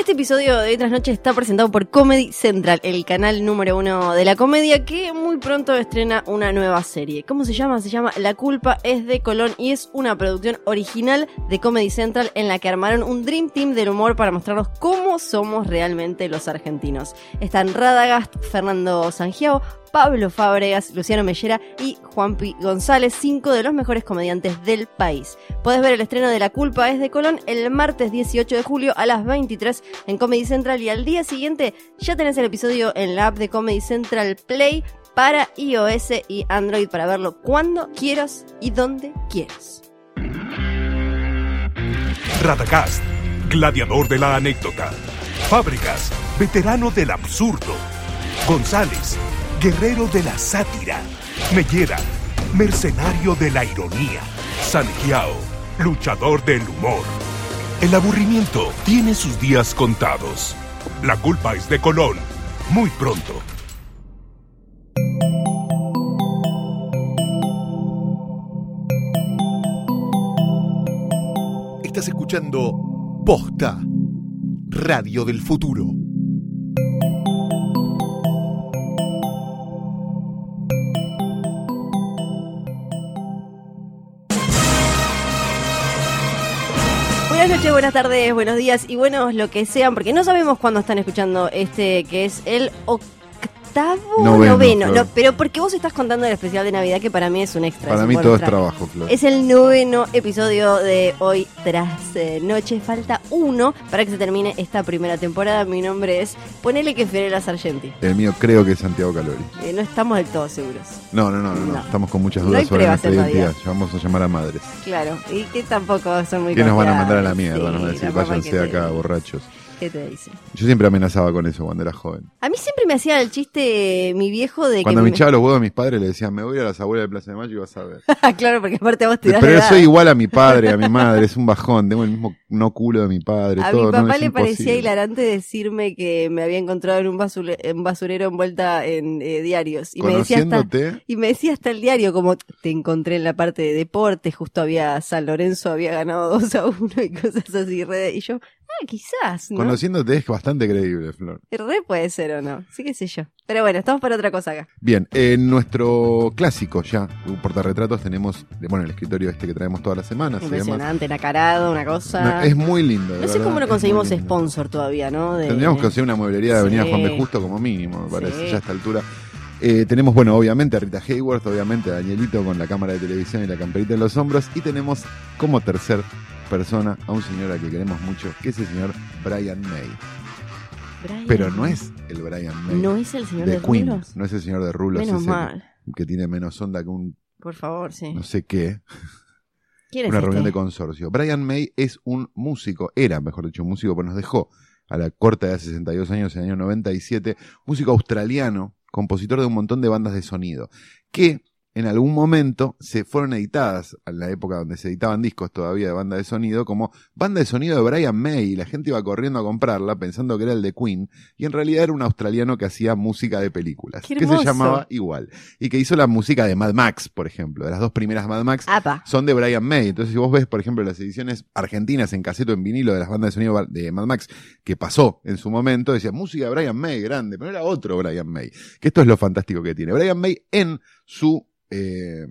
Este episodio de Otras Noches está presentado por Comedy Central, el canal número uno de la comedia, que muy pronto estrena una nueva serie. ¿Cómo se llama? Se llama La culpa es de Colón y es una producción original de Comedy Central en la que armaron un Dream Team del humor para mostrarnos cómo somos realmente los argentinos. Están Radagast, Fernando Sangiao, Pablo Fábregas, Luciano Mellera y Juanpi González, cinco de los mejores comediantes del país. Podés ver el estreno de La culpa es de Colón el martes 18 de julio a las 23 en Comedy Central y al día siguiente ya tenés el episodio en la app de Comedy Central Play para iOS y Android para verlo cuando quieras y donde quieras. Radagast, gladiador de la anécdota. Fábricas, veterano del absurdo. González, guerrero de la sátira. Mellera, mercenario de la ironía. Sanjiao, luchador del humor. El aburrimiento tiene sus días contados. La culpa es de Colón. Muy pronto. Estás escuchando Posta, Radio del Futuro. Noches, buenas tardes, buenos días y buenos lo que sean, porque no sabemos cuándo están escuchando este que es el octavo Noveno, noveno. No, pero porque vos estás contando el especial de Navidad que para mí es un extra. Para mí todo es trabajo, Flor. Es el noveno episodio de hoy tras eh, noche. Falta uno para que se termine esta primera temporada. Mi nombre es Ponele que Fiorella Sargenti. El mío creo que es Santiago Calori. Eh, no estamos del todo seguros. No, no, no, no, no. Estamos con muchas dudas sobre nuestra identidad. Vamos a llamar a madres. Claro, y que tampoco son muy Que nos van a mandar a la mierda, nos van a Sí, decir, váyanse de acá, borrachos. ¿Qué te dice? Yo siempre amenazaba con eso cuando era joven. A mí siempre me hacía el chiste mi viejo de Cuando que... me hinchaba los huevos a mis padres le decían, me voy a a las abuelas de Plaza de Mayo y vas a ver. claro, porque aparte vos te das Pero de yo soy igual a mi padre, a mi madre, es un bajón, tengo el mismo no culo de mi padre, A todo. mi papá le parecía hilarante decirme que me había encontrado en un, basule- en basurero envuelta en eh, diarios. Y me decía hasta, y me decía hasta el diario, como te encontré en la parte de deportes, justo había San Lorenzo, había ganado 2 a 1 y cosas así. Y yo, ah, quizás, ¿no? conociénute es bastante creíble, Flor. Re puede ser o no, sí qué sé yo. Pero bueno, estamos para otra cosa acá. Bien, en nuestro clásico ya, un portarretratos, tenemos, bueno, el escritorio este que traemos todas las semanas. Impresionante, nacarado, una cosa. No, es muy lindo. No sé verdad, cómo no conseguimos sponsor todavía, ¿no? De- Tendríamos que conseguir una mueblería de Avenida Sí. Juan B. Justo como mínimo, me parece, Sí. ya a esta altura. Eh, tenemos, bueno, obviamente a Rita Hayworth, obviamente a Danielito con la cámara de televisión y la camperita en los hombros. Y tenemos como tercer persona a un señor al que queremos mucho, que es el señor Brian May. Brian. Pero no es el Brian May No es el señor de de, Queen, Rulos. no es el señor de Rulos, Menos mal. que tiene menos onda que un Por favor, sí. no sé qué, ¿Quién es una reunión de este? consorcio. Brian May es un músico, era mejor dicho, un músico, pues nos dejó a la corta de 62 años, en el año 97, músico australiano, compositor de un montón de bandas de sonido, que en algún momento se fueron editadas, en la época donde se editaban discos todavía de banda de sonido, como banda de sonido de Brian May, y la gente iba corriendo a comprarla pensando que era el de Queen, y en realidad era un australiano que hacía música de películas, ¡Qué que se llamaba igual, y que hizo la música de Mad Max, por ejemplo, de las dos primeras Mad Max, Apa. son de Brian May. Entonces, si vos ves, por ejemplo, las ediciones argentinas en caseto en vinilo de las bandas de sonido de Mad Max, que pasó en su momento, decía música de Brian May, grande, pero era otro Brian May. Que esto es lo fantástico que tiene. Brian May en su, eh,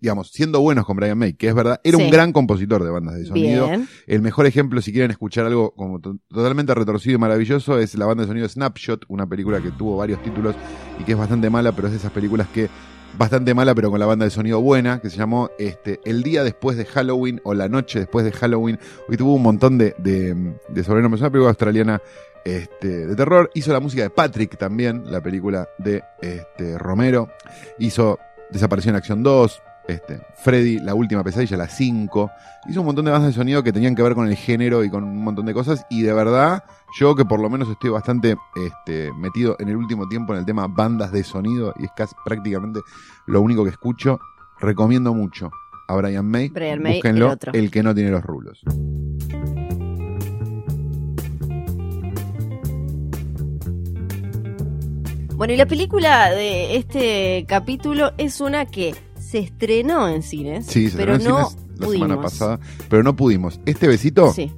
digamos, siendo buenos con Brian May, que es verdad, era Sí. un gran compositor de bandas de sonido. Bien. El mejor ejemplo, si quieren escuchar algo como to- totalmente retorcido y maravilloso, es la banda de sonido Snapshot, una película que tuvo varios títulos y que es bastante mala, pero es de esas películas que bastante mala, pero con la banda de sonido buena, que se llamó este, El día después de Halloween o La noche después de Halloween. Hoy tuvo un montón de, de, de sobrenombres. Es una película australiana este, de terror. Hizo la música de Patrick también, la película de este, Romero. Hizo Desaparición en Acción 2. Este, Freddy, la última pesadilla, la 5. Hizo un montón de bandas de sonido que tenían que ver con el género y con un montón de cosas. Y de verdad, yo que por lo menos estoy bastante este, metido en el último tiempo en el tema bandas de sonido, y es casi prácticamente lo único que escucho, recomiendo mucho a Brian May. Brian May, Búsquenlo, el otro. el que no tiene los rulos. Bueno, y la película de este capítulo es una que se estrenó en cines, Sí, se pero estrenó en no cines la pudimos. semana pasada, pero no pudimos. Este besito Sí.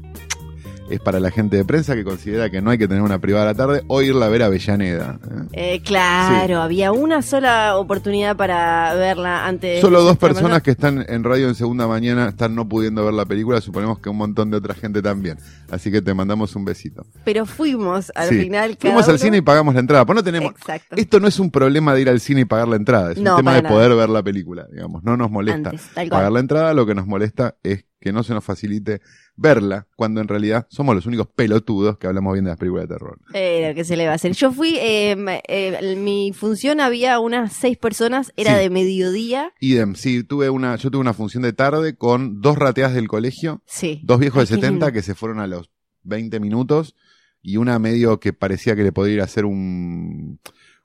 Es para la gente de prensa que considera que no hay que tener una privada a la tarde o irla a ver a Avellaneda. ¿eh? Eh, claro, había una sola oportunidad para verla antes. Solo dos personas que están en radio en segunda mañana están no pudiendo ver la película, suponemos que un montón de otra gente también. Así que te mandamos un besito. Pero fuimos al Sí. final. cada Fuimos al cine y pagamos la entrada. Pues no tenemos. Exacto. Esto no es un problema de ir al cine y pagar la entrada, es un No, tema para de nada. poder ver la película, digamos. No nos molesta Antes, pagar la entrada, lo que nos molesta es que no se nos facilite verla, cuando en realidad somos los únicos pelotudos que hablamos bien de las películas de terror. Eh, que se le va a hacer. Yo fui, eh, eh, en mi función había unas seis personas, era Sí. de mediodía. Idem, sí, tuve una, yo tuve una función de tarde con dos rateas del colegio, Sí. dos viejos de qué 70 lindo. que se fueron a los 20 minutos y una medio que parecía que le podía ir a hacer un,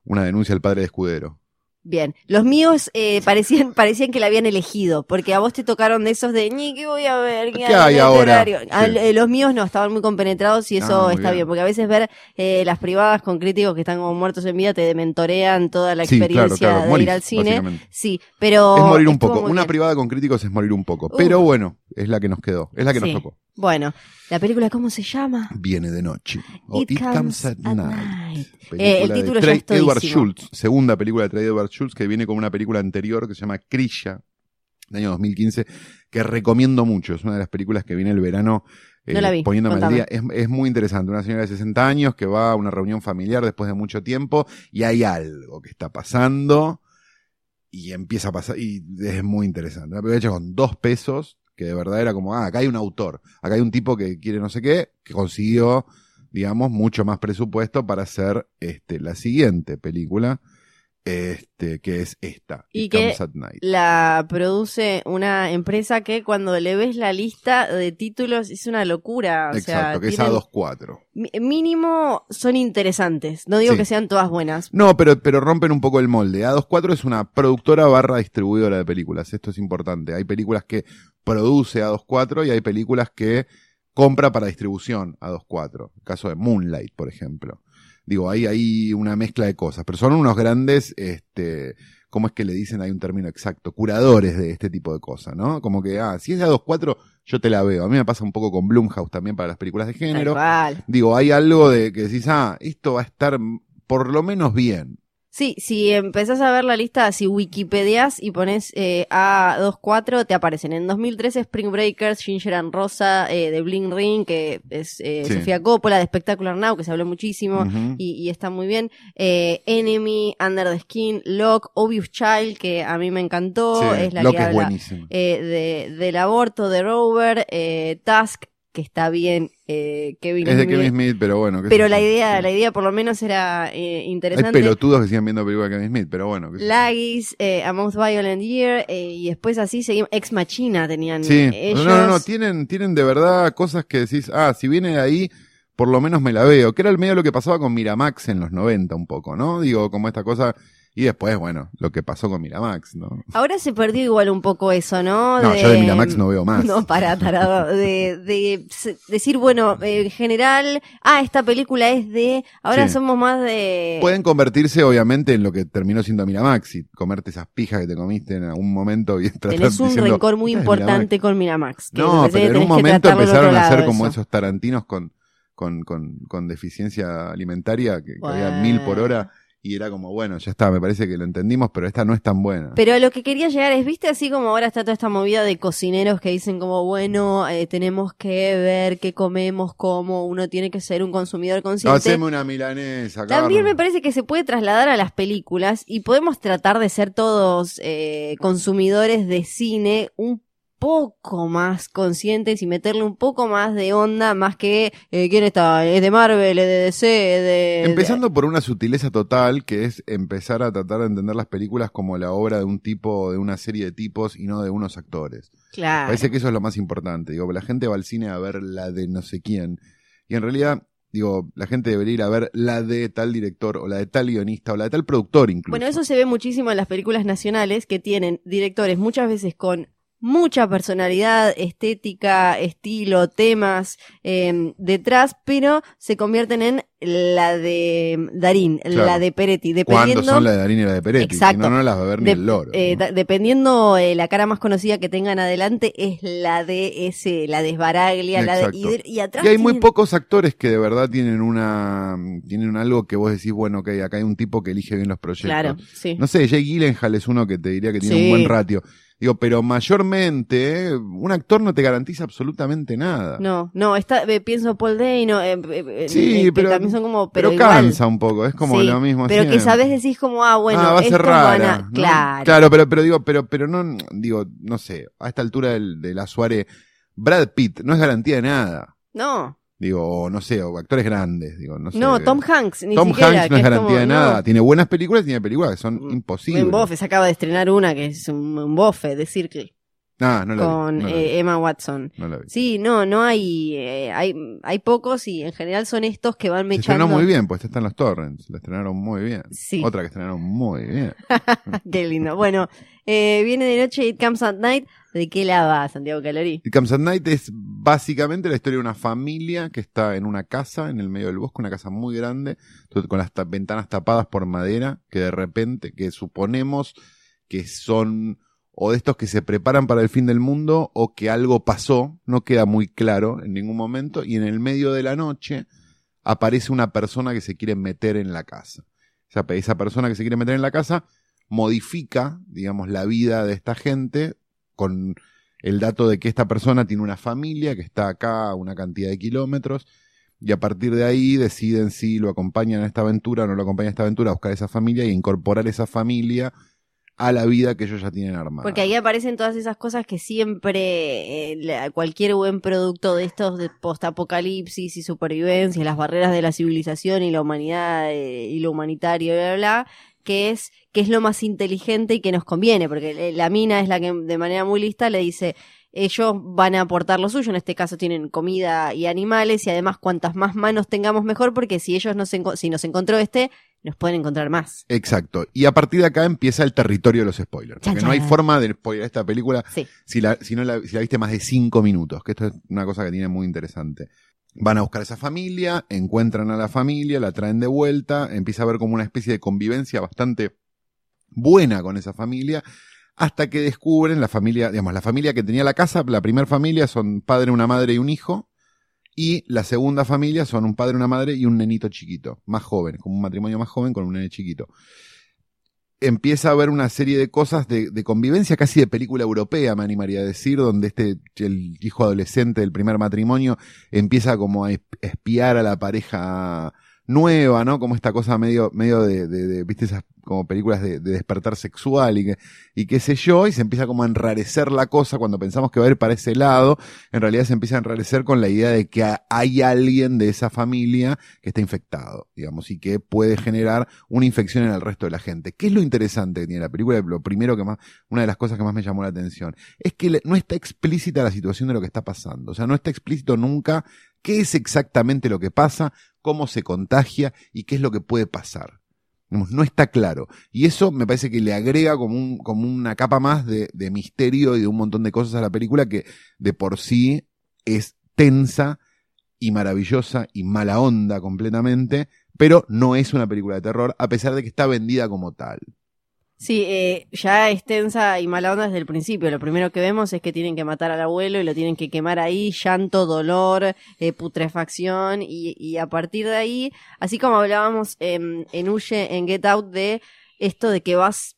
una denuncia al padre de Escudero. Bien. Los míos eh, parecían, parecían que la habían elegido, porque a vos te tocaron de esos de, ni, ¿qué voy a ver? ¿Qué hay ahora? literario?". Ah, Sí. eh, los míos no, estaban muy compenetrados y eso Ah, está bien. bien. porque a veces ver eh, las privadas con críticos que están como muertos en vida te dementorean toda la Sí, experiencia claro, de ir al cine. Sí, pero... es morir un poco. Una bien. privada con críticos es morir un poco. Pero bueno, es la que nos quedó, es la que Sí. nos tocó. Bueno, ¿la película cómo se llama? Viene de noche. O It Comes at Night. Eh, el de título Trey todísimo. Edward Schultz, segunda película de Trey Edward Schultz, que viene con una película anterior que se llama Krisha, del año 2015, que recomiendo mucho. Es una de las películas que viene el verano eh, No la vi, poniéndome al día. Es, es muy interesante. Una señora de 60 años que va a una reunión familiar después de mucho tiempo y hay algo que está pasando y empieza a pasar y es muy interesante. Una película hecha con dos pesos, que de verdad era como, ah, acá hay un autor, acá hay un tipo que quiere no sé qué, que consiguió, digamos, mucho más presupuesto para hacer este, la siguiente película, este, que es esta, Y It que Comes at Night. La produce una empresa que cuando le ves la lista de títulos es una locura. O Exacto, sea, que es tienen- A24. mi- Mínimo son interesantes. No digo Sí. que sean todas buenas. No, pero, pero rompen un poco el molde. A24 es una productora barra distribuidora de películas. Esto es importante. Hay películas que produce A24 y hay películas que compra para distribución A24. El caso de Moonlight, por ejemplo. Digo, hay ahí una mezcla de cosas. Pero son unos grandes, este, ¿cómo es que le dicen? Hay un término exacto. Curadores de este tipo de cosas, ¿no? Como que, ah, si es de A24, yo te la veo. A mí me pasa un poco con Blumhouse también para las películas de género. Digo, hay algo de que decís, ah, esto va a estar por lo menos bien. Sí, si empezás a ver la lista, si wikipedias y pones eh, A24, te aparecen. En 2013 Spring Breakers, Ginger and Rosa, eh, de Bling Ring, que es eh, Sí. Sofía Coppola, de Spectacular Now, que se habló muchísimo. Y, y está muy bien. Eh, Enemy, Under the Skin, Locke, Obvious Child, que a mí me encantó, Sí, es la lo que es habla eh, de, del aborto de Rover, eh, Task, que está bien, eh, Kevin Es de Smith. Kevin Smith, pero bueno. qué Pero sé la idea, la idea por lo menos era eh, Hay interesante. pelotudos que siguen viendo películas de Kevin Smith, pero bueno. qué sé yo. Lagis, eh, A Most Violent Year, eh, y después así seguimos. Ex Machina tenían Sí, ellos. no, no, no, tienen, tienen de verdad cosas que decís, ah, si viene de ahí, por lo menos me la veo. Que era el medio lo que pasaba con Miramax en los 90 un poco, ¿no? Digo, como esta cosa. Y después, bueno, lo que pasó con Miramax, ¿no? Ahora se perdió igual un poco eso, ¿no? No, yo de Miramax no veo más. No, para, tarado. De, de decir, bueno, eh, en general, ah, esta película es de. Ahora Sí. somos más de. Pueden convertirse, obviamente, en lo que terminó siendo Miramax y comerte esas pijas que te comiste en algún momento y tratar Tenés un diciendo, rencor muy "Esta es importante con Miramax. que No, pero en un momento empezaron a hacer como eso. esos tarantinos con, con, con, con deficiencia alimentaria, que, que había Bueno. mil por hora, y era como, bueno, ya está, me parece que lo entendimos, pero esta no es tan buena. Pero a lo que quería llegar es, viste, así como ahora está toda esta movida de cocineros que dicen como, bueno, eh, tenemos que ver qué comemos, cómo uno tiene que ser un consumidor consciente. Haceme una milanesa, También Carlos. me parece que se puede trasladar a las películas y podemos tratar de ser todos eh, consumidores de cine un poco más conscientes y meterle un poco más de onda, más que eh, quién está, es de Marvel, es de DC, de... Empezando por una sutileza total, que es empezar a tratar de entender las películas como la obra de un tipo, de una serie de tipos y no de unos actores. Claro. Parece que eso es lo más importante. Digo, la gente va al cine a ver la de no sé quién. Y en realidad, digo, la gente debería ir a ver la de tal director, o la de tal guionista, o la de tal productor incluso. Bueno, eso se ve muchísimo en las películas nacionales que tienen directores muchas veces con mucha personalidad, estética, estilo, temas eh, detrás, pero se convierten en la de Darín, Claro. la de Peretti, ¿Cuándo dependiendo son la de Darín y la de Peretti? Exacto. Si no, no las va a ver ni de- el loro. eh, dependiendo eh, la cara más conocida que tengan adelante es la de ese, la de Esbaraglia, la de, y, de- y atrás Y hay muy pocos actores que de verdad tienen una tienen algo que vos decís, bueno, ok, acá hay un tipo que elige bien los proyectos. Claro, sí. No sé, Jay Gyllenhaal es uno que te diría que tiene Sí. un buen ratio. Digo, pero mayormente, eh, un actor no te garantiza absolutamente nada. No, no, está, eh, pienso Paul Dano, eh, eh, eh, Sí, que pero- también son como, pero, pero igual. cansa un poco, es como Sí, lo mismo Pero que siempre. sabes decís como, ah, bueno, ah, va a ser van rara. a- ¿no? Claro. Claro, pero, pero digo, pero, pero no, digo, no sé, a esta altura del, de la Suárez, Brad Pitt no es garantía de nada. No, Digo, o no sé, o actores grandes, digo, no sé. no, Tom Hanks, ni Tom siquiera. Hanks no que es garantía como, de no. nada. Tiene buenas películas y tiene películas que son Mm, imposibles. Ben Boff se acaba de estrenar una que es un, un bofe de Circle Ah, no la vi, con no la vi, eh, Emma Watson. no la vi. Sí, no, no hay, eh, hay, hay pocos y en general son estos que van Se mechando. estrenó muy bien, pues esta está en los torrents. La estrenaron muy bien. Sí. Otra que estrenaron muy bien. Qué lindo. Bueno, eh, viene de noche It Comes at Night. ¿De qué la va, Santiago Calori? It Comes at Night es básicamente la historia de una familia que está en una casa en el medio del bosque, una casa muy grande, con las ta- ventanas tapadas por madera, que de repente, que suponemos que son o de estos que se preparan para el fin del mundo o que algo pasó, no queda muy claro en ningún momento, y en el medio de la noche aparece una persona que se quiere meter en la casa. Esa, pe- esa persona que se quiere meter en la casa modifica, digamos, la vida de esta gente con el dato de que esta persona tiene una familia que está acá a una cantidad de kilómetros y a partir de ahí deciden si lo acompañan a esta aventura o no lo acompañan a esta aventura a buscar esa familia y incorporar esa familia a la vida que ellos ya tienen armada. Porque ahí aparecen todas esas cosas que siempre eh, la- cualquier buen producto de estos de postapocalipsis y supervivencia, las barreras de la civilización y la humanidad eh, y lo humanitario, bla, bla, bla, que es que es lo más inteligente y que nos conviene, porque eh, la mina es la que de manera muy lista le dice ellos van a aportar lo suyo, en este caso tienen comida y animales y además cuantas más manos tengamos mejor porque si ellos nos si nos encontró este, nos pueden encontrar más. Exacto. Y a partir de acá empieza el territorio de los spoilers. Porque no hay forma de spoiler esta película Sí. si la, si no la, si la viste más de cinco minutos, que esto es una cosa que tiene muy interesante. Van a buscar a esa familia, encuentran a la familia, la traen de vuelta, empieza a haber como una especie de convivencia bastante buena con esa familia, hasta que descubren la familia, digamos, la familia que tenía la casa, la primera familia son padre, una madre y un hijo, y la segunda familia son un padre, una madre y un nenito chiquito, más joven, como un matrimonio más joven con un nene chiquito. Empieza a haber una serie de cosas de, de convivencia casi de película europea, me animaría a decir, donde este, el hijo adolescente del primer matrimonio empieza como a es- espiar a la pareja nueva, ¿no? Como esta cosa medio, medio de, de, de, viste, esas como películas de, de despertar sexual y que, y qué sé yo, y se empieza como a enrarecer la cosa cuando pensamos que va a ir para ese lado, en realidad se empieza a enrarecer con la idea de que ha- hay alguien de esa familia que está infectado, digamos, y que puede generar una infección en el resto de la gente. ¿Qué es lo interesante que tiene la película? Lo primero que más, una de las cosas que más me llamó la atención, es que no está explícita la situación de lo que está pasando. O sea, no está explícito nunca qué es exactamente lo que pasa, cómo se contagia y qué es lo que puede pasar. No está claro. Y eso me parece que le agrega como, como una capa más de, de misterio y de un montón de cosas a la película que de por sí es tensa y maravillosa y mala onda completamente, pero no es una película de terror, a pesar de que está vendida como tal. Sí, eh, ya es tensa y mala onda desde el principio. Lo primero que vemos es que tienen que matar al abuelo y lo tienen que quemar ahí, llanto, dolor, eh, putrefacción y, y a partir de ahí, así como hablábamos em, en Huye, en Get Out, de esto de que vas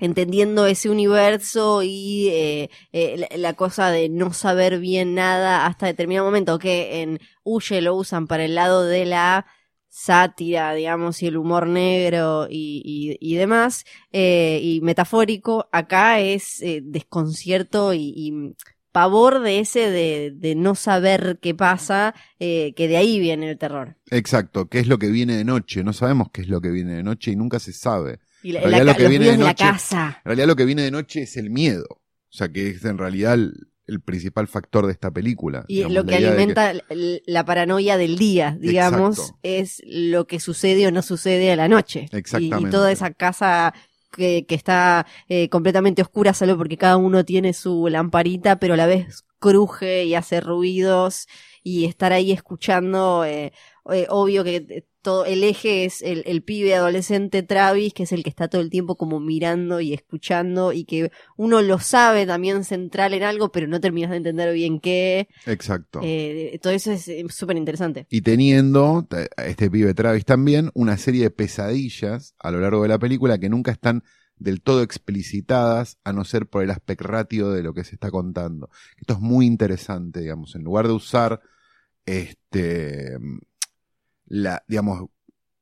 entendiendo ese universo y eh, eh, la, la cosa de no saber bien nada hasta determinado momento, que en Huye lo usan para el lado de la sátira, digamos, y el humor negro y, y, y demás, eh, y metafórico, acá es eh, desconcierto y, y pavor de ese de, de no saber qué pasa, eh, que de ahí viene el terror. Exacto, qué es lo que viene de noche. No sabemos qué es lo que viene de noche y nunca se sabe. Y la, En realidad la lo que viene de la casa. En realidad lo que viene de noche es el miedo. O sea, que es en realidad el, el principal factor de esta película. Y Digamos, lo que alimenta la paranoia del día, digamos, Exacto. es lo que sucede o no sucede a la noche. Y- Y, Exactamente. toda esa casa que, que está eh, completamente oscura solo porque cada uno tiene su lamparita, pero a la vez cruje y hace ruidos y estar ahí escuchando, eh, eh, obvio que todo el eje es el, el pibe adolescente Travis, que es el que está todo el tiempo como mirando y escuchando y que uno lo sabe también central en algo, pero no terminas de entender bien qué. Exacto. Eh, todo eso es súper interesante. Y teniendo, este pibe Travis también, una serie de pesadillas a lo largo de la película que nunca están del todo explicitadas, a no ser por el aspect ratio de lo que se está contando. Esto es muy interesante, digamos, en lugar de usar este la, digamos,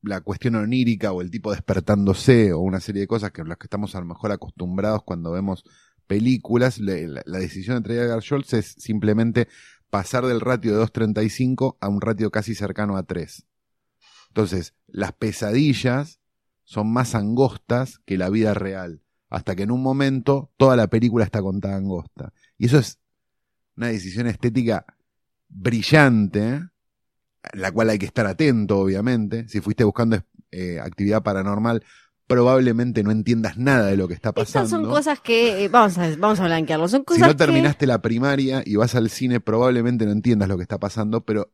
la cuestión onírica o el tipo despertándose o una serie de cosas que las que estamos a lo mejor acostumbrados cuando vemos películas, la, decisión de traer a Schultz es simplemente pasar del ratio de 2.35 a un ratio casi cercano a 3. Entonces, las pesadillas son más angostas que la vida real, hasta que en un momento toda la película está contada angosta. Y eso es una decisión estética brillante. La cual hay que estar atento, obviamente. Si fuiste buscando eh, actividad paranormal, probablemente no entiendas nada de lo que está pasando. Estas son cosas que, eh, vamos a, vamos a blanquearlo, son Si cosas no terminaste la primaria y vas al cine, probablemente no entiendas lo que está pasando, pero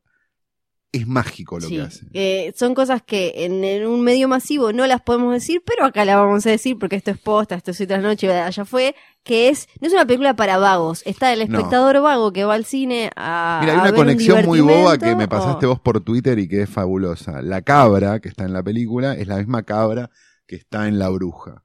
es mágico lo Sí, que hace. eh, son cosas que en, en un medio masivo no las podemos decir, pero acá las vamos a decir porque esto es posta, esto es otra noche, allá fue, que es, no es una película para vagos, está el No. espectador vago que va al cine a... Mira, hay a una ver un conexión muy boba que me pasaste o- vos por Twitter y que es fabulosa. La cabra que está en la película es la misma cabra que está en La Bruja.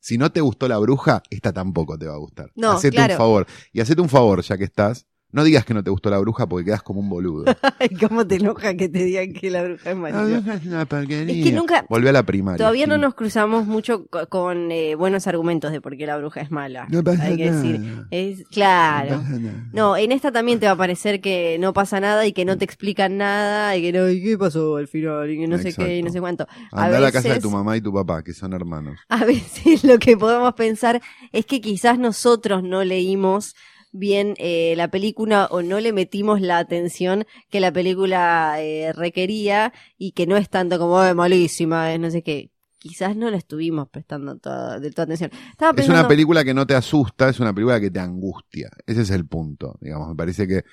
Si no te gustó La Bruja, esta tampoco te va a gustar. No, hacete claro. un favor. Y hacete un favor, ya que estás. No digas que no te gustó La Bruja porque quedas como un boludo. Ay, cómo te enoja que te digan que la bruja es La malísima. Bruja es una porquería. Es que nunca- Volví a la primaria. Todavía no nos cruzamos mucho co- con eh, buenos argumentos de por qué la bruja es mala. No pasa Hay que nada. decir. Es, claro. No pasa nada. No, en esta también te va a parecer que no pasa nada y que no te explican nada y que no, ¿y qué pasó al final? Y que no sé qué y no sé cuánto. Anda a la casa de veces- tu mamá y tu papá, que son hermanos. A veces lo que podemos pensar es que quizás nosotros no leímos bien eh, la película o no le metimos la atención que la película eh, requería y que no es tanto como "Ay, malísima, es no sé qué. Quizás no la estuvimos prestando toda, de toda atención. Estaba Es una película que no te asusta, es una película que te angustia. Ese es el punto, digamos. Me parece que,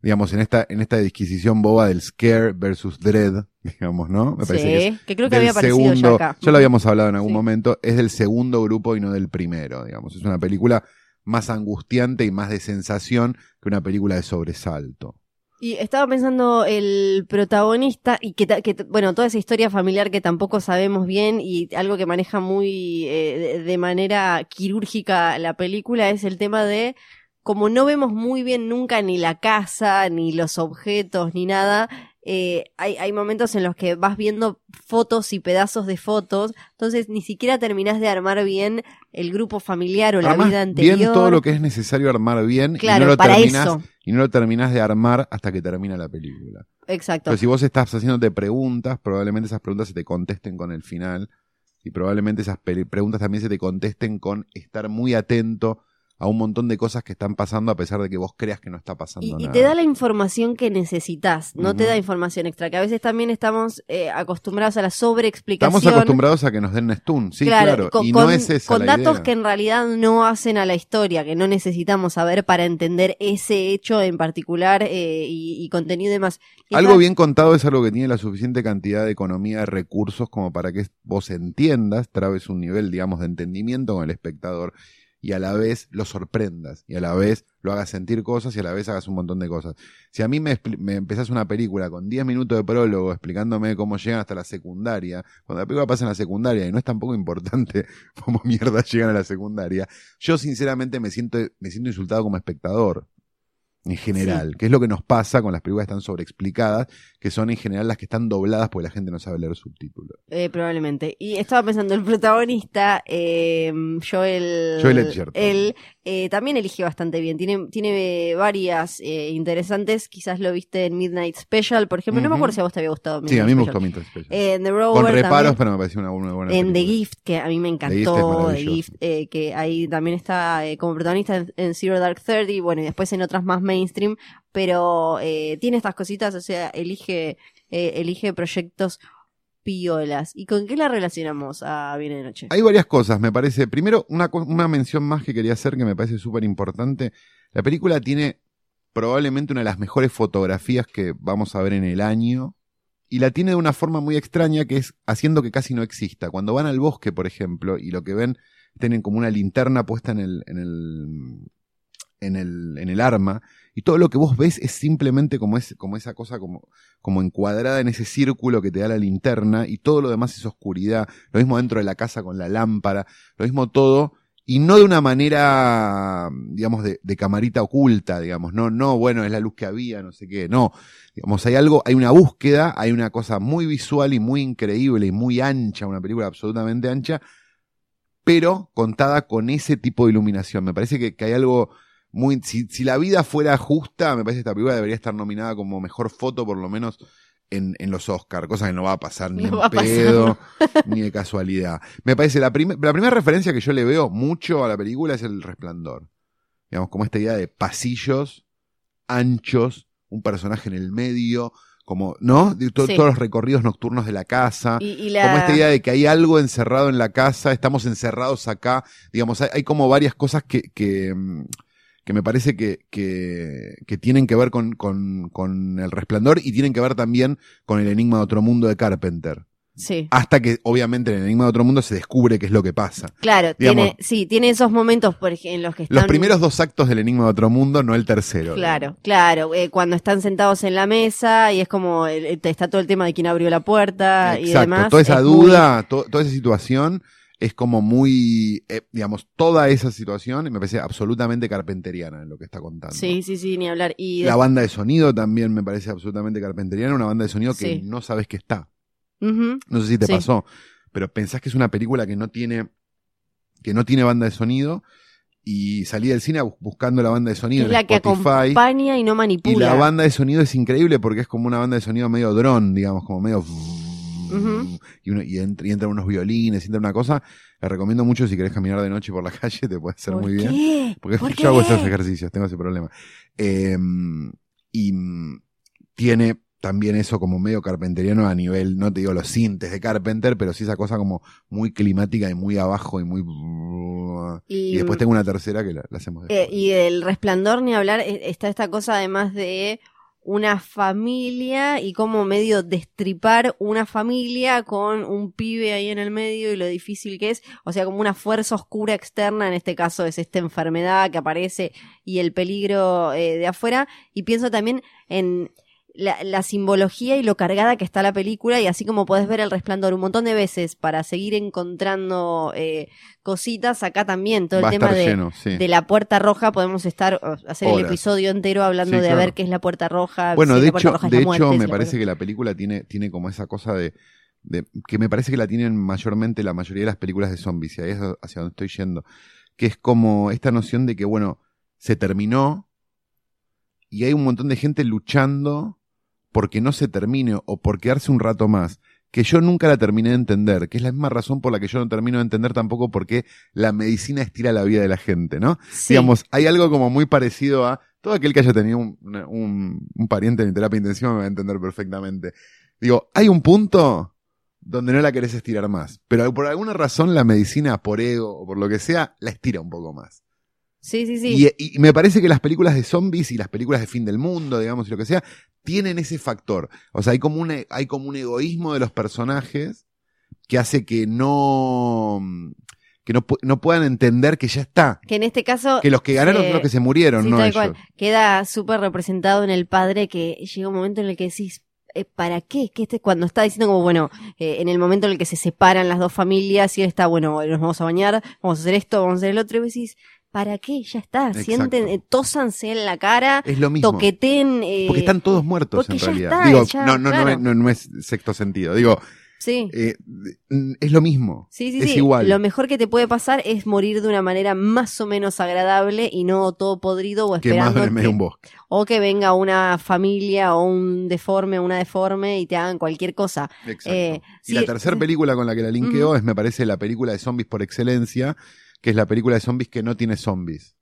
digamos, en esta, en esta disquisición boba del scare versus dread, digamos, ¿no? Me parece Sí, que es que creo que había aparecido ya segundo, acá. lo habíamos hablado en algún Sí. momento, es del segundo grupo y no del primero, digamos. Es una película más angustiante y más de sensación que una película de sobresalto. Y estaba pensando el protagonista y que, bueno, toda esa historia familiar que tampoco sabemos bien y algo que maneja muy eh, de manera quirúrgica la película es el tema de como no vemos muy bien nunca ni la casa, ni los objetos, ni nada, eh, hay, hay momentos en los que vas viendo fotos y pedazos de fotos, entonces ni siquiera terminás de armar bien el grupo familiar o la vida anterior. bien todo lo que es necesario armar bien y no lo para terminás, eso. y no lo terminás de armar hasta que termina la película. Exacto. Pero si vos estás haciéndote preguntas, probablemente esas preguntas se te contesten con el final. Y probablemente esas preguntas también se te contesten con estar muy atento a un montón de cosas que están pasando a pesar de que vos creas que no está pasando Y, y nada. te da la información que necesitas, no te da información extra, que a veces también estamos eh, acostumbrados a la sobreexplicación. Estamos acostumbrados a que nos den stun, sí, claro. con, y no con- es esa con la datos idea. que en realidad no hacen a la historia, que no necesitamos saber para entender ese hecho en particular eh, y, y contenido y demás. Y Algo bien contado es algo que tiene la suficiente cantidad de economía de recursos como para que vos entiendas, trabes un nivel, digamos, de entendimiento con el espectador y a la vez lo sorprendas y a la vez lo hagas sentir cosas y a la vez hagas un montón de cosas. Si a mí me, me empezás una película con 10 minutos de prólogo explicándome cómo llegan hasta la secundaria, cuando la película pasa en la secundaria y no es tampoco importante cómo mierda llegan a la secundaria, yo sinceramente me siento, me siento insultado como espectador en general, que es lo que nos pasa con las películas que están sobreexplicadas, que son en general las que están dobladas porque la gente no sabe leer subtítulos. Eh, probablemente. Y estaba pensando, el protagonista, eh, Joel, Joel Edgerton. él eh, también elige bastante bien. Tiene, tiene varias eh, interesantes. Quizás lo viste en Midnight Special, por ejemplo. No me acuerdo si a vos te había gustado. Sí, a Midnight mí me Special. gustó Midnight Special. En The Rover Con reparos, también. pero me pareció una, una buena En The. Gift, que a mí me encantó. The. Gift, eh, que ahí también está como protagonista en, en Zero Dark Thirty, bueno, y después en otras más mainstream, pero eh, tiene estas cositas, o sea, elige, eh, elige proyectos piolas. ¿Y con qué la relacionamos a Viene de Noche? Hay varias cosas, me parece. Primero, una, una mención más que quería hacer que me parece súper importante. La película tiene probablemente una de las mejores fotografías que vamos a ver en el año. Y la tiene de una forma muy extraña que es haciendo que casi no exista. Cuando van al bosque, por ejemplo, y lo que ven, tienen como una linterna puesta en el, en el, en el arma, y todo lo que vos ves es simplemente como, es, como esa cosa como, como encuadrada en ese círculo que te da la linterna, y todo lo demás es oscuridad. Lo mismo dentro de la casa con la lámpara, lo mismo todo, y no de una manera, digamos, de, camarita oculta, digamos, no, no, bueno, es la luz que había, no sé qué, no. Digamos, hay algo, hay una búsqueda, hay una cosa muy visual y muy increíble y muy ancha, una película absolutamente ancha, pero contada con ese tipo de iluminación. Me parece que, que hay algo muy, si, si la vida fuera justa, me parece que esta película debería estar nominada como mejor foto, por lo menos, en, en los Oscars, cosa que no va a pasar ni No en pedo, ni de casualidad. Me parece la, prim- la primera referencia que yo le veo mucho a la película es el resplandor. Digamos, como esta idea de pasillos anchos, un personaje en el medio, como, ¿no? De to- Sí. Todos los recorridos nocturnos de la casa. Y, y Como la... esta idea de que hay algo encerrado en la casa, estamos encerrados acá. Digamos, hay, hay como varias cosas que, que, mm, que me parece que, que, que tienen que ver con, con, con el resplandor y tienen que ver también con el enigma de otro mundo de Carpenter. Sí. Hasta que, obviamente, en el enigma de otro mundo se descubre qué es lo que pasa. Claro, digamos- tiene, sí, tiene esos momentos por en los que están... Los primeros dos actos del enigma de otro mundo, no el tercero. Claro, claro, eh, cuando están sentados en la mesa y es como, el- el- está todo el tema de quién abrió la puerta y demás. toda esa es muy- duda, to- toda esa situación es como muy, eh, digamos, toda esa situación me parece absolutamente carpenteriana en lo que está contando. Sí, sí, sí, ni hablar. Y La banda de sonido también me parece absolutamente carpenteriana, una banda de sonido que Sí. no sabes que está. No sé si te Sí. pasó, pero pensás que es una película que no tiene, que no tiene banda de sonido y salí del cine bus- buscando la banda de sonido Es en la que Spotify. acompaña y no Y manipula. la banda de sonido es increíble porque es como una banda de sonido medio dron, digamos, como medio... Y, uno- y, entra- y entran unos violines, y entra una cosa. Les recomiendo mucho si querés caminar de noche por la calle, te puede hacer ¿Por muy bien. Porque ¿Por yo qué? hago esos ejercicios, tengo ese problema. Eh, y mm, tiene también eso como medio carpenteriano a nivel, no te digo los sintes de Carpenter, pero sí esa cosa como muy climática y muy abajo y muy... Y, Y después tengo una tercera que la, la hacemos eh, y el resplandor, ni hablar, eh, está esta cosa además de una familia y como medio destripar una familia con un pibe ahí en el medio y lo difícil que es, o sea, como una fuerza oscura externa, en este caso es esta enfermedad que aparece y el peligro eh, de afuera, y pienso también en la, la simbología y lo cargada que está la película y así como podés ver el resplandor un montón de veces para seguir encontrando eh, cositas, acá también todo el tema de, lleno, sí. de la puerta roja podemos estar hacer el episodio entero hablando Sí, de a ver qué es la puerta roja Bueno, si de hecho, roja de hecho muerte, me parece que la película tiene, tiene como esa cosa de, de- que me parece que la tienen mayormente la mayoría de las películas de zombies, y ahí es hacia donde estoy yendo, que es como esta noción de que, bueno, se terminó y hay un montón de gente luchando porque no se termine o por quedarse un rato más, que yo nunca la terminé de entender, que es la misma razón por la que yo no termino de entender tampoco por qué la medicina estira la vida de la gente, ¿no? Sí. Digamos, hay algo como muy parecido a todo aquel que haya tenido un, un- un pariente en terapia intensiva me va a entender perfectamente. Digo, hay un punto donde no la querés estirar más, pero por alguna razón la medicina, por ego o por lo que sea, la estira un poco más. Sí, sí, sí. Y, y me parece que las películas de zombies y las películas de fin del mundo, digamos, y lo que sea, tienen ese factor. O sea, hay como un, hay como un egoísmo de los personajes que hace que no, que no, no puedan entender que ya está. que en este caso Que los que ganaron son los que se murieron, sí, no tal ellos. cual. queda súper representado en el padre que llega un momento en el que decís, eh, ¿para qué? Que este, cuando está diciendo como, bueno, eh, en el momento en el que se separan las dos familias y él está, bueno, nos vamos a bañar, vamos a hacer esto, vamos a hacer el otro, y decís, ¿para qué? Ya está, Exacto. sienten, eh, tósanse en la cara, Es lo mismo. toqueten. eh, Porque están todos muertos en realidad. está, Digo, ya, no, no, no, claro. no, no es sexto sentido. Digo, Sí. eh, es lo mismo. Sí, sí, es sí. igual. Lo mejor que te puede pasar es morir de una manera más o menos agradable y no todo podrido o que más esperando en el medio de un bosque. o que venga una familia o un deforme o una deforme y te hagan cualquier cosa. Exacto. Y sí, la tercera película con la que la linkeo es, me parece, la película de zombies por excelencia, que es la película de zombies que no tiene zombies.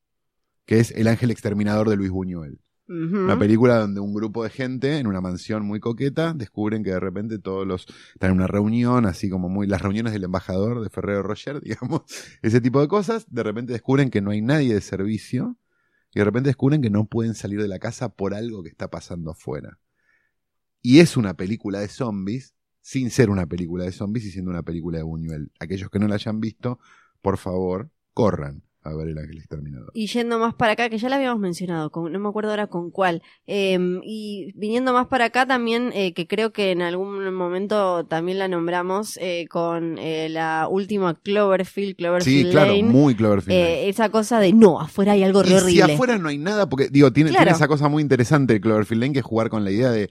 Que es El Ángel Exterminador de Luis Buñuel. Una película donde un grupo de gente en una mansión muy coqueta descubren que de repente todos los están en una reunión, así como muy las reuniones del embajador de Ferrero Rocher, digamos, ese tipo de cosas, de repente descubren que no hay nadie de servicio y de repente descubren que no pueden salir de la casa por algo que está pasando afuera. Y es una película de zombies sin ser una película de zombies y siendo una película de Buñuel. Aquellos que no la hayan visto, por favor, corran a ver el ángel exterminador. Y yendo más para acá, que ya la habíamos mencionado, con- no me acuerdo ahora con cuál. Eh, y viniendo más para acá también, eh, que creo que en algún momento también la nombramos eh, con eh, la última Cloverfield, Cloverfield Sí, claro, muy Cloverfield. Eh, esa cosa de no, afuera hay algo Y si afuera no hay nada, porque digo, tiene, Claro. tiene esa cosa muy interesante el Cloverfield Lane que es jugar con la idea de.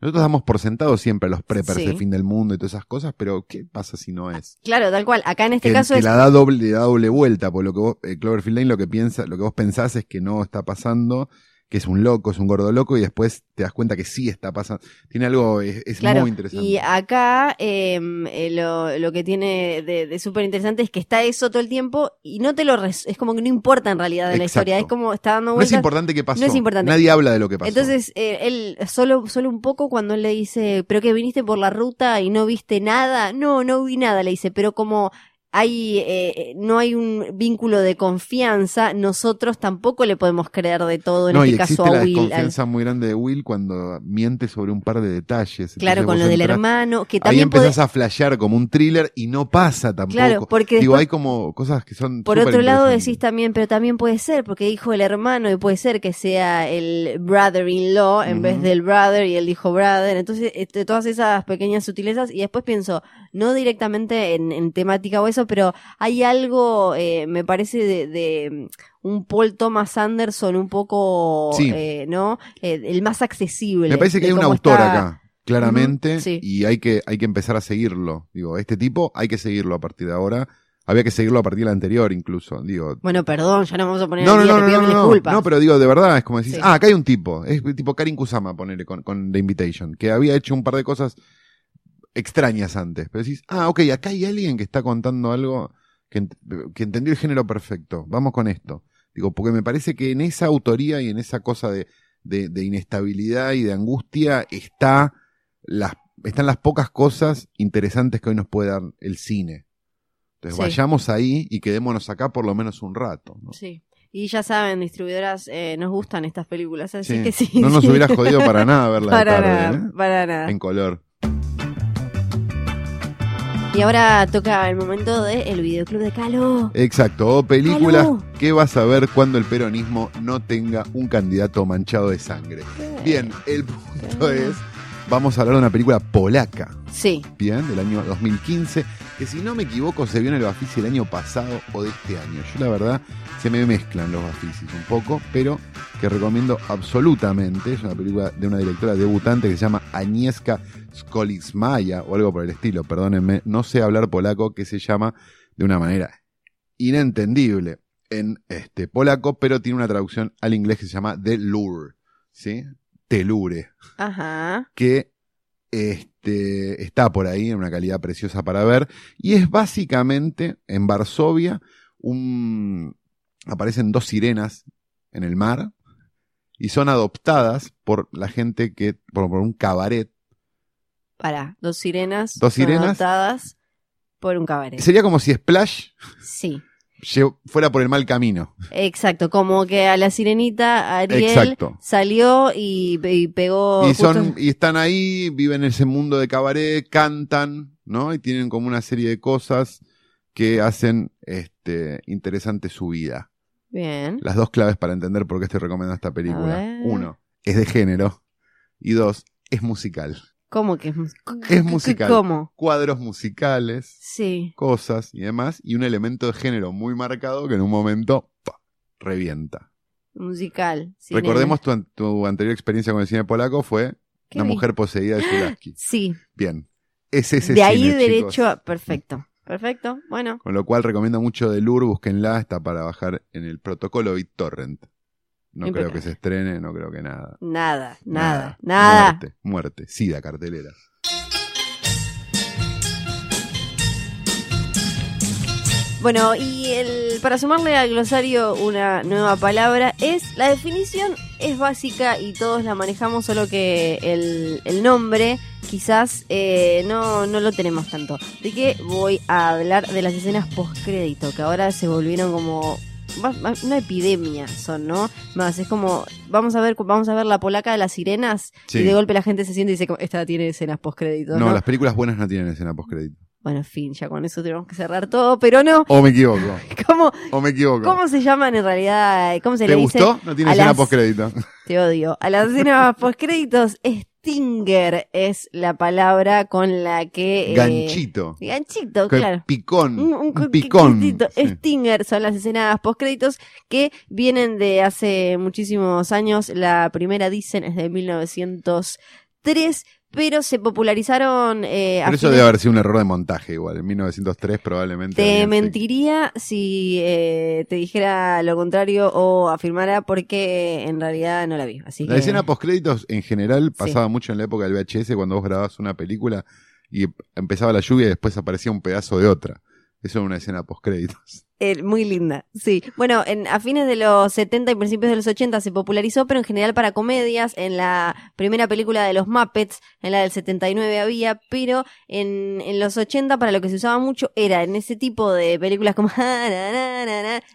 Nosotros damos por sentado siempre a los preppers Sí. de fin del mundo y todas esas cosas, pero ¿qué pasa si no es? Claro, tal cual. Acá en este que, caso que es. la da doble, le da doble vuelta, por lo que vos, eh, Cloverfield Lane lo que piensa, lo que vos pensás es que no está pasando, que es un loco, es un gordo loco, y después te das cuenta que sí está pasando. Tiene algo, es, es Claro, muy interesante. y acá eh, eh, lo, lo que tiene de, de súper interesante es que está eso todo el tiempo y no te lo res- es como que no importa en realidad de la Exacto. historia, es como está dando no es vueltas. importante qué pasó. no es importante. Nadie habla de lo que pasó. Entonces, eh, él solo, solo un poco cuando él le dice, pero que viniste por la ruta y no viste nada, no, no vi nada, le dice, pero como hay, eh, no hay un vínculo de confianza, nosotros tampoco le podemos creer de todo, en no, este y caso a la Will. al- desconfianza muy grande de Will cuando miente sobre un par de detalles. claro, Entonces con lo del hermano, que Ahí también empezás puede- a flashear como un thriller y no pasa tampoco. Claro, porque Digo, después- hay como cosas que son. Por otro lado decís también, pero también puede ser, porque dijo el hermano y puede ser que sea el brother-in-law en vez del brother y él dijo brother. Entonces, este, todas esas pequeñas sutilezas y después pienso, no directamente en, en temática o eso, pero hay algo, eh, me parece, de, de, mm, un Paul Thomas Anderson un poco, Sí. eh, ¿no? Eh, el más accesible. Me parece que de hay un autor está- acá, claramente, sí. y hay que, hay que empezar a seguirlo. Digo, este tipo hay que seguirlo a partir de ahora. Había que seguirlo a partir del anterior, incluso. Digo, Bueno, perdón, ya no vamos a poner no, al no, día, no, te no, pido no, mil disculpas. no, pero digo, de verdad, es como decís, Sí. ah, acá hay un tipo, es tipo Karin Kusama, ponele, con, con The Invitation, que había hecho un par de cosas extrañas antes, pero decís, ah, ok, acá hay alguien que está contando algo que, ent- que entendió el género perfecto, vamos con esto. Digo, porque me parece que en esa autoría y en esa cosa de, de, de inestabilidad y de angustia está las, están las pocas cosas interesantes que hoy nos puede dar el cine. Entonces Sí. vayamos ahí y quedémonos acá por lo menos un rato. ¿no? Sí. Y ya saben, distribuidoras, eh, nos gustan estas películas, así Sí. que sí. No nos hubiera jodido para nada verla de para tarde, nada, ¿eh? para nada. En color. Y ahora toca el momento del videoclub de Calo. Exacto. O películas Aló. que vas a ver cuando el peronismo no tenga un candidato manchado de sangre. Bien, el punto es, vamos a hablar de una película polaca, Sí, bien, del año 2015, que si no me equivoco se vio en el Bafisi el año pasado o de este año. Yo la verdad se me mezclan los Bafisis un poco, pero que recomiendo absolutamente. Es una película de una directora debutante que se llama Agnieszka Skolismaya o algo por el estilo, perdónenme, no sé hablar polaco, que se llama de una manera inentendible en este polaco, pero tiene una traducción al inglés que se llama The Lure, ¿sí? Telure ajá. que este, está por ahí en una calidad preciosa para ver. Y es básicamente en Varsovia, un, aparecen dos sirenas en el mar y son adoptadas por la gente que, por, por un cabaret. Para, dos sirenas. Dos sirenas. adoptadas por un cabaret. Sería como si Splash Sí, fuera por el mal camino. exacto. Como que a la sirenita Ariel Exacto. salió y, y pegó. Y justo- son, y están ahí, viven en ese mundo de cabaret, cantan, ¿no? Y tienen como una serie de cosas que hacen este interesante su vida. Bien. Las dos claves para entender por qué estoy recomendando esta película. Uno, es de género. Y dos, es musical. ¿Cómo que es mus- Es musical. ¿Cómo? Cuadros musicales, Sí. cosas y demás. Y un elemento de género muy marcado que en un momento revienta. Musical. Recordemos tu, tu anterior experiencia con el cine polaco fue ¿Qué Una vi? mujer poseída de Zulaski. Sí, Bien. Es ese de ahí derecho chicos. a... Perfecto. Perfecto. Bueno. Con lo cual recomiendo mucho de Lur, búsquenla, está para bajar en el protocolo BitTorrent. No creo que se estrene, no creo que nada. Nada, nada, nada. Muerte, muerte, sida cartelera. Bueno, y el, para sumarle al glosario una nueva palabra es, la definición es básica y todos la manejamos, solo que el, el nombre quizás eh, no, no lo tenemos tanto. De que voy a hablar de las escenas postcrédito, que ahora se volvieron como una epidemia son, ¿no? Más, es como, vamos a ver, vamos a ver la polaca de las sirenas Sí. y de golpe la gente se siente y dice, esta tiene escenas postcrédito, No, ¿no? las películas buenas no tienen escena postcrédito. Bueno, en fin, ya con eso tenemos que cerrar todo, pero no. O me equivoco. ¿Cómo, O me equivoco. cómo se llaman en realidad? ¿Cómo se ¿Te le dice? gustó? No tiene a escena las- postcrédito. Te odio. A las escenas postcréditos, Stinger es la palabra con la que... eh, Ganchito. Ganchito, Que claro. Picón. Un, un Un picón. Sí. Stinger son las escenas postcréditos que vienen de hace muchísimos años. La primera, dicen, es de 1903, pero se popularizaron eh, Pero eso fines- debe haber sido un error de montaje igual. En 1903 probablemente. Te se- mentiría si eh, te dijera lo contrario o afirmara porque en realidad no la vi. Así La que escena postcréditos en general Sí. pasaba mucho en la época del VHS cuando vos grababas una película y empezaba la lluvia y después aparecía un pedazo de otra. Eso era una escena postcréditos. eh, muy linda. Sí. Bueno, en, a fines de los 70 y principios de los 80 se popularizó, pero en general para comedias. En la primera película de los Muppets, en la del 79 había, pero en, en los 80 para lo que se usaba mucho era en ese tipo de películas como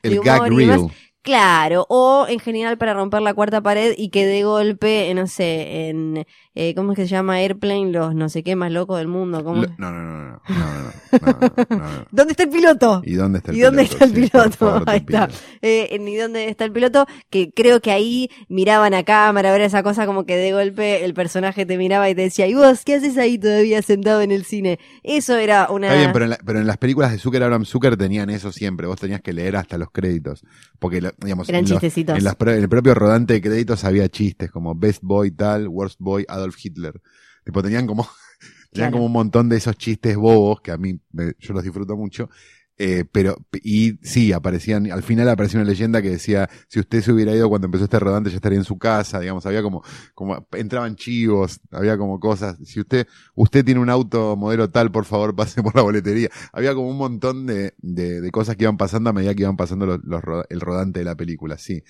El gag reel. Claro, o en general para romper la cuarta pared y que de golpe, eh, no sé, en, eh, ¿cómo es que se llama Airplane? Los no sé qué más locos del mundo. no, no, no, no, no, no, no ¿Dónde está el piloto? ¿Y dónde está el piloto? ¿Y dónde está el piloto? Ahí está. ¿Y dónde está el piloto? Que creo que ahí miraban a cámara, era esa cosa como que de golpe el personaje te miraba y te decía, ¿y vos qué haces ahí todavía sentado en el cine? Eso era una... Está bien, pero en, pero en las películas de Zucker, Abraham Zucker tenían eso siempre, vos tenías que leer hasta los créditos, porque digamos... En chistecitos. Los, en el propio rodante de créditos había chistes como Best Boy tal, Worst Boy, Adult Adolf Hitler. Tipo, tenían como, tenían como un montón de esos chistes bobos que a mí, me- yo los disfruto mucho. Eh, pero, y sí, aparecían, al final apareció una leyenda que decía, si usted se hubiera ido cuando empezó este rodante ya estaría en su casa, digamos, había como, como, entraban chivos, había como cosas, si usted, usted tiene un auto modelo tal, por favor pase por la boletería. Había como un montón de, de, de cosas que iban pasando a medida que iban pasando los, los el rodante de la película, sí.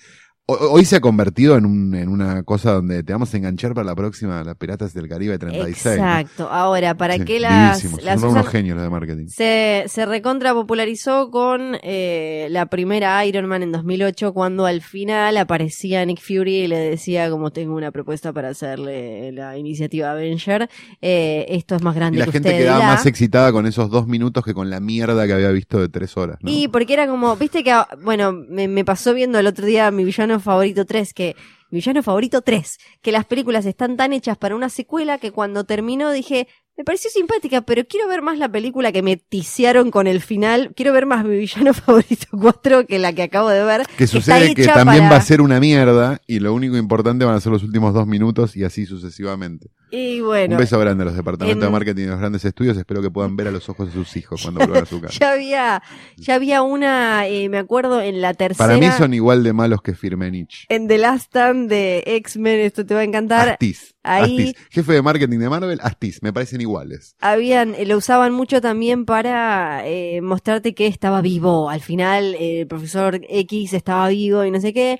Ho- Hoy se ha convertido en, un, en una cosa donde te vamos a enganchar para la próxima, las Piratas del Caribe 36. ¿no? Exacto. Ahora, ¿para Sí, qué las, las Son unos genios los de marketing. Se, se recontra popularizó con eh, la primera Iron Man en 2008 cuando al final aparecía Nick Fury y le decía como tengo una propuesta para hacerle la iniciativa Avenger, eh, esto es más Y grande la que gente quedaba dirá. más excitada con esos dos minutos que con la mierda que había visto de tres horas. ¿no? Y porque era como, viste que, bueno, me, me pasó viendo el otro día mi villano favorito 3, que mi villano favorito 3, que las películas están tan hechas para una secuela que cuando terminó dije, me pareció simpática, pero quiero ver más la película que me ticiaron con el final, quiero ver más mi villano favorito 4 que la que acabo de ver. que sucede que también para- va a ser una mierda y lo único importante van a ser los últimos dos minutos y así sucesivamente. Y bueno, Un beso grande a los departamentos en- de marketing de los grandes estudios. Espero que puedan ver a los ojos de sus hijos cuando vuelvan a su casa. ya había, ya había una, eh, me acuerdo, en la tercera... Para mí son igual de malos que Firmenich. En The Last Stand de X-Men, esto te va a encantar. Astiz. ahí- Astiz. Jefe de marketing de Marvel, Astiz. Me parecen iguales. habían, eh, lo usaban mucho también para eh, mostrarte que estaba vivo. Al final, eh, el profesor X estaba vivo y no sé qué.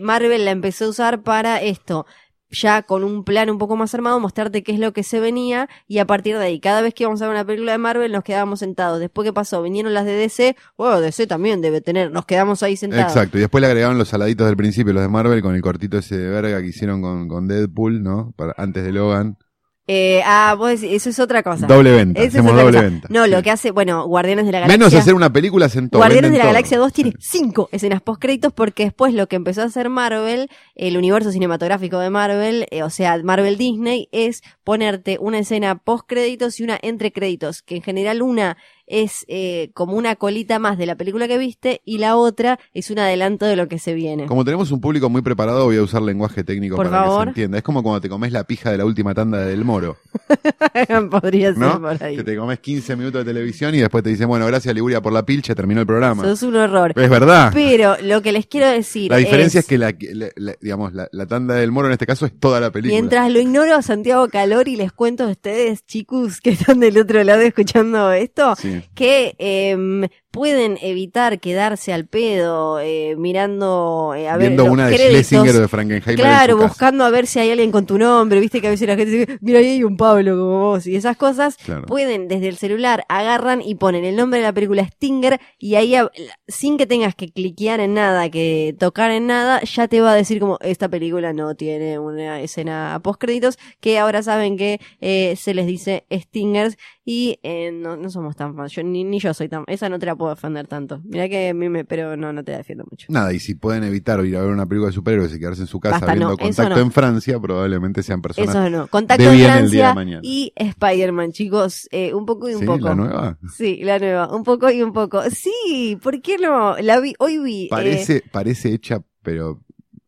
Marvel la empezó a usar para esto. Ya con un plan un poco más armado, mostrarte qué es lo que se venía y a partir de ahí, cada vez que íbamos a ver una película de Marvel nos quedábamos sentados. Después, ¿qué pasó? Vinieron las de DC, bueno, DC también debe tener, nos quedamos ahí sentados. Exacto. Y después le agregaron los saladitos del principio, los de Marvel, con el cortito ese de verga que hicieron con, con Deadpool, ¿no? Para, antes de Logan. Eh, ah, vos decís, eso es otra cosa. Doble venta. Hacemos doble cosa. venta. No, lo que hace, bueno, Guardianes de la Galaxia. Menos hacer una película sentó. Guardianes de la todo. Galaxia 2 tiene cinco escenas postcréditos porque después lo que empezó a hacer Marvel, el universo cinematográfico de Marvel, eh, o sea, Marvel Disney, es ponerte una escena postcréditos y una entre créditos, que en general una es eh, como una colita más de la película que viste y la otra es un adelanto de lo que se viene. Como tenemos un público muy preparado, voy a usar lenguaje técnico Por para que se entienda. Es como cuando te comes la pija de la última tanda de Del Moro, Podría ser ¿no? por ahí. Que te comes 15 minutos de televisión y después te dicen, bueno, gracias Liguria por la pilcha, terminó el programa. Sos un horror. Es verdad. Pero lo que les quiero decir La diferencia es, que la, la- la- digamos, la, la tanda del Moro en este caso es toda la película. Mientras lo ignoro a Santiago Calor y les cuento a ustedes, chicos, que están del otro lado escuchando esto, Sí que eh, pueden evitar quedarse al pedo eh, mirando eh, a ver Viendo los una de créditos. De Frankenheimer. Claro, buscando a ver si hay alguien con tu nombre, viste que a veces la gente dice, mira, ahí hay un Pablo como vos, y esas cosas, Claro. pueden desde el celular, agarran y ponen el nombre de la película Stinger, y ahí, a- sin que tengas que cliquear en nada, que tocar en nada, ya te va a decir como, esta película no tiene una escena post créditos, que ahora saben que eh, se les dice Stingers, y eh, no, no somos tan fans, yo, ni, ni yo soy tan, esa no te la puedo defender tanto, mira que a mí me, pero no, no te defiendo mucho. Nada, y si pueden evitar ir a ver una película de superhéroes y quedarse en su casa Basta, viendo no, contacto no. en Francia, probablemente sean personas. Eso no. Contacto de en bien el día de Francia mañana. y Spider-Man, chicos. Eh, un poco y un ¿Sí? poco. ¿La nueva? Sí, la nueva. Un poco y un poco. Sí, ¿por qué no? La vi, hoy vi. eh, Parece, parece hecha, pero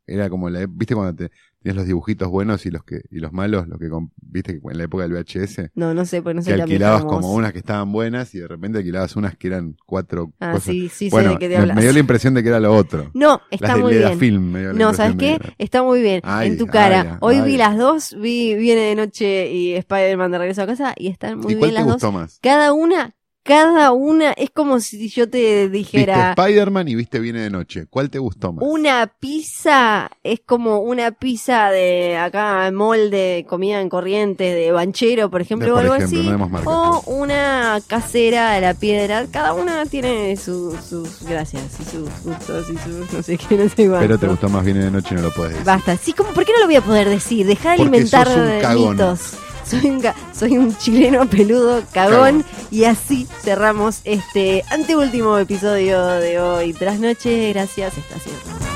era como la, viste cuando te tenías los dibujitos buenos y los que, y los malos, los que viste que en la época del VHS, no, no sé, porque no sé que la alquilabas como unas que estaban buenas y de repente alquilabas unas que eran cuatro Ah, cosas. sí, sí, sé bueno, de qué te hablas. me dio la impresión de que era lo otro. No, Las está de muy Leda bien. Film. me dio la No, ¿sabes qué? era. Está muy bien. Ay, en tu cara. ay, Hoy vi las dos, vi Viene de Noche y Spider-Man de Regreso a Casa y están muy ¿Y cuál bien te las gustó dos. más? Cada una, cada una, es como si yo te Viste dijera... Spider-Man y viste Viene de Noche. ¿Cuál te gustó más? Una pizza es como una pizza de acá, molde, comida en corrientes, de banchero, por ejemplo, De- o algo ejemplo, así. no o una casera de la piedra. Cada una tiene su- sus gracias y sus gustos y sus no sé qué, no sé cuánto. Pero te gustó más Viene de Noche y no lo puedes decir. Basta. Sí, como, ¿por qué no lo voy a poder decir? Deja de Porque alimentar sos un cagón. mitos. Soy un, soy un chileno peludo, cagón, y así cerramos este anteúltimo episodio de hoy. Tras noche, gracias, estación. Si